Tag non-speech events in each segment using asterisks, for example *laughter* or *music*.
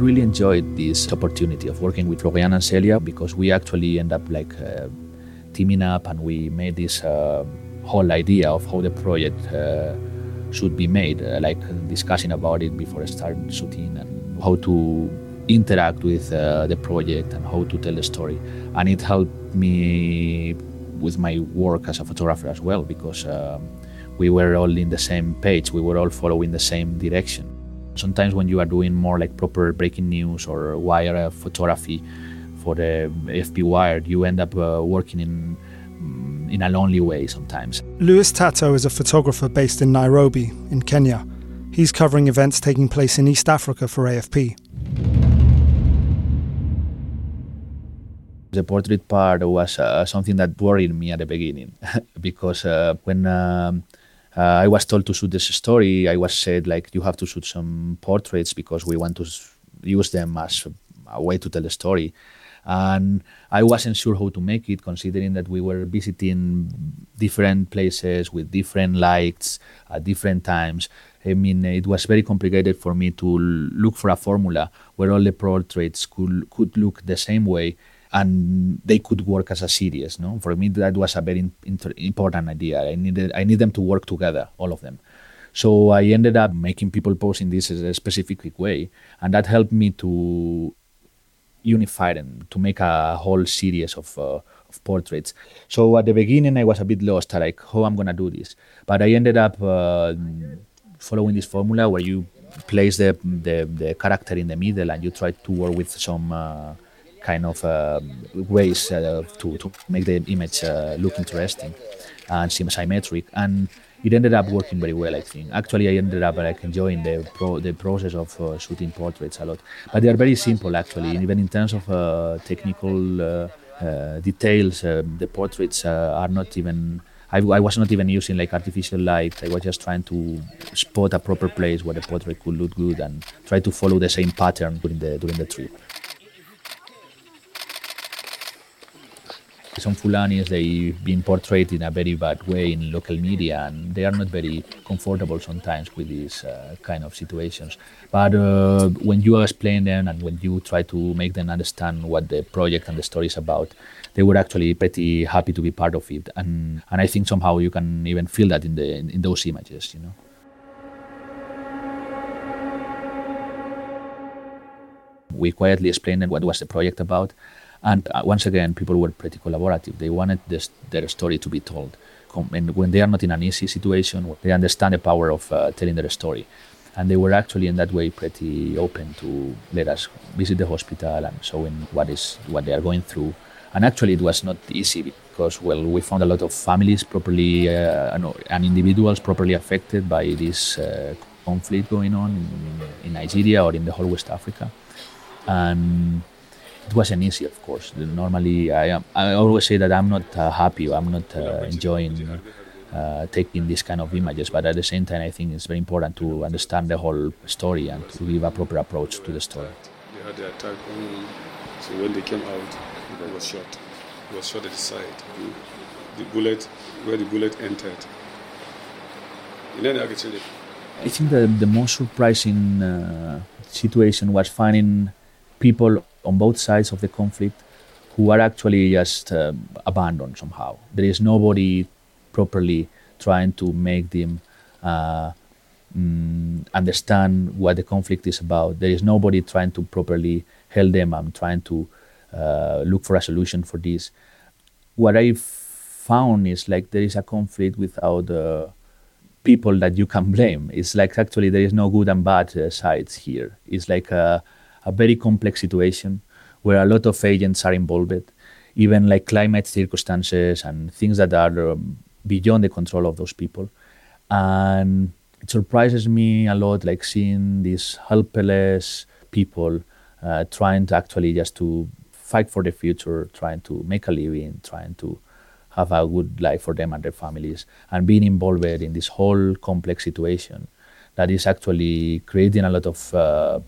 really enjoyed this opportunity of working with Florian and Celia because we actually end up like uh, teaming up and we made this uh, whole idea of how the project uh, should be made, uh, like discussing about it before I start shooting and how to interact with uh, the project and how to tell the story. And it helped me with my work as a photographer as well because um, we were all in the same page, we were all following the same direction. Sometimes when you are doing more like proper breaking news or wire photography for the AFP Wired, you end up uh, working in mm, in a lonely way sometimes. Luis Tato is a photographer based in Nairobi, in Kenya. He's covering events taking place in East Africa for AFP. The portrait part was uh, something that worried me at the beginning *laughs* because uh, when um, uh, I was told to shoot this story, I was said like you have to shoot some portraits because we want to use them as a way to tell the story. And I wasn't sure how to make it, considering that we were visiting different places with different lights at different times. I mean, it was very complicated for me to look for a formula where all the portraits could could look the same way and they could work as a series. No, for me that was a very important idea. I needed I need them to work together, all of them. So I ended up making people pose in this a specific way, and that helped me to unify them to make a whole series of. Uh, of portraits. So at the beginning, I was a bit lost, like how I'm gonna do this. But I ended up uh, following this formula where you place the, the, the character in the middle and you try to work with some uh, kind of uh, ways uh, to, to make the image uh, look interesting and seem symmetric. And it ended up working very well, I think. Actually, I ended up like enjoying the pro- the process of uh, shooting portraits a lot. But they are very simple, actually. Even in terms of uh, technical uh, details, the portraits are not even. I, I, was not even using like artificial light. I was just trying to spot a proper place where the portrait could look good and try to follow the same pattern during the during the trip. Some Fulanis, they've been portrayed in a very bad way in local media, and they are not very comfortable sometimes with these uh, kind of situations. But uh, when you explain them and when you try to make them understand what the project and the story is about, they were actually pretty happy to be part of it. And, and I think somehow you can even feel that in, the, in, in those images, you know. We quietly explained what was the project about and uh, once again, people were pretty collaborative. They wanted this, their story to be told. And when they are not in an easy situation, they understand the power of uh, telling their story. And they were actually in that way pretty open to let us visit the hospital and showing what is what they are going through. And actually, it was not easy because well, we found a lot of families properly uh, and individuals properly affected by this uh, conflict going on in, in Nigeria or in the whole West Africa. And it wasn't easy, of course. Normally, I am. I always say that I'm not uh, happy. I'm not uh, enjoying uh, taking these kind of images. But at the same time, I think it's very important to understand the whole story and to give a proper approach to the story. They had the attack on, so when they came out, he was shot. He was shot at the side. The, the bullet, where the bullet entered. And then. I think the, the most surprising uh, situation was finding people on both sides of the conflict who are actually just uh, abandoned somehow. There is nobody properly trying to make them uh, mm, understand what the conflict is about. There is nobody trying to properly help them I'm trying to uh, look for a solution for this. What I found is like there is a conflict without uh, people that you can blame. It's like actually there is no good and bad uh, sides here. It's like a a very complex situation where a lot of agents are involved, even like climate circumstances and things that are um, beyond the control of those people. And it surprises me a lot, like seeing these helpless people uh, trying to actually just to fight for the future, trying to make a living, trying to have a good life for them and their families, and being involved in this whole complex situation that is actually creating a lot of uh,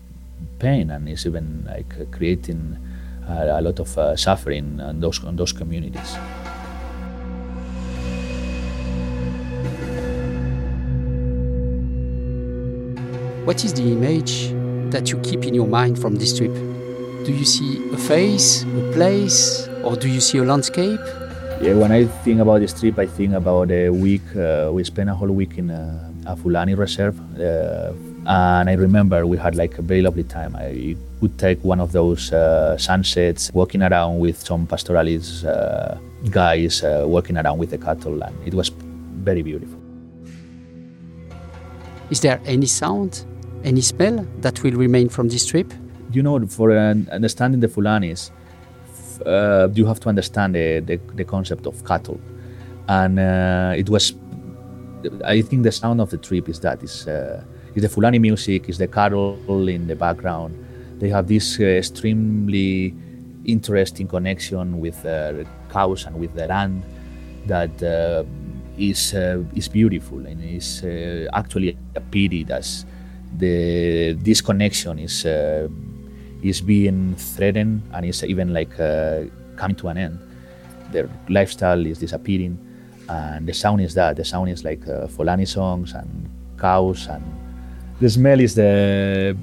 pain and is even like creating uh, a lot of uh, suffering on those on those communities. What is the image that you keep in your mind from this trip? Do you see a face, a place, or do you see a landscape? Yeah, when I think about this trip, I think about a week. Uh, we spent a whole week in uh, a Fulani reserve, uh, and I remember we had like a very lovely time. I would take one of those uh, sunsets, walking around with some pastoralist uh, guys, uh, walking around with the cattle, and it was very beautiful. Is there any sound, any smell that will remain from this trip? You know, for understanding the Fulanis, uh, you have to understand the, the, the concept of cattle. And uh, it was, I think the sound of the trip is that is, uh, is the Fulani music, is the carol in the background. They have this uh, extremely interesting connection with uh, cows and with the land that uh, is is beautiful and is actually a pity that the this connection is is being threatened and is even like uh, coming to an end. Their lifestyle is disappearing, and the sound is that. The sound is like uh, Fulani songs and cows, and the smell is the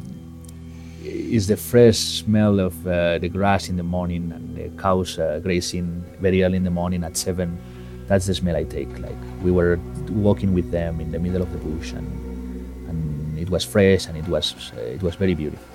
is the fresh smell of uh, the grass in the morning and the cows uh, grazing very early in the morning at seven. That's the smell I take. Like we were walking with them in the middle of the bush, and and it was fresh and it was it was very beautiful.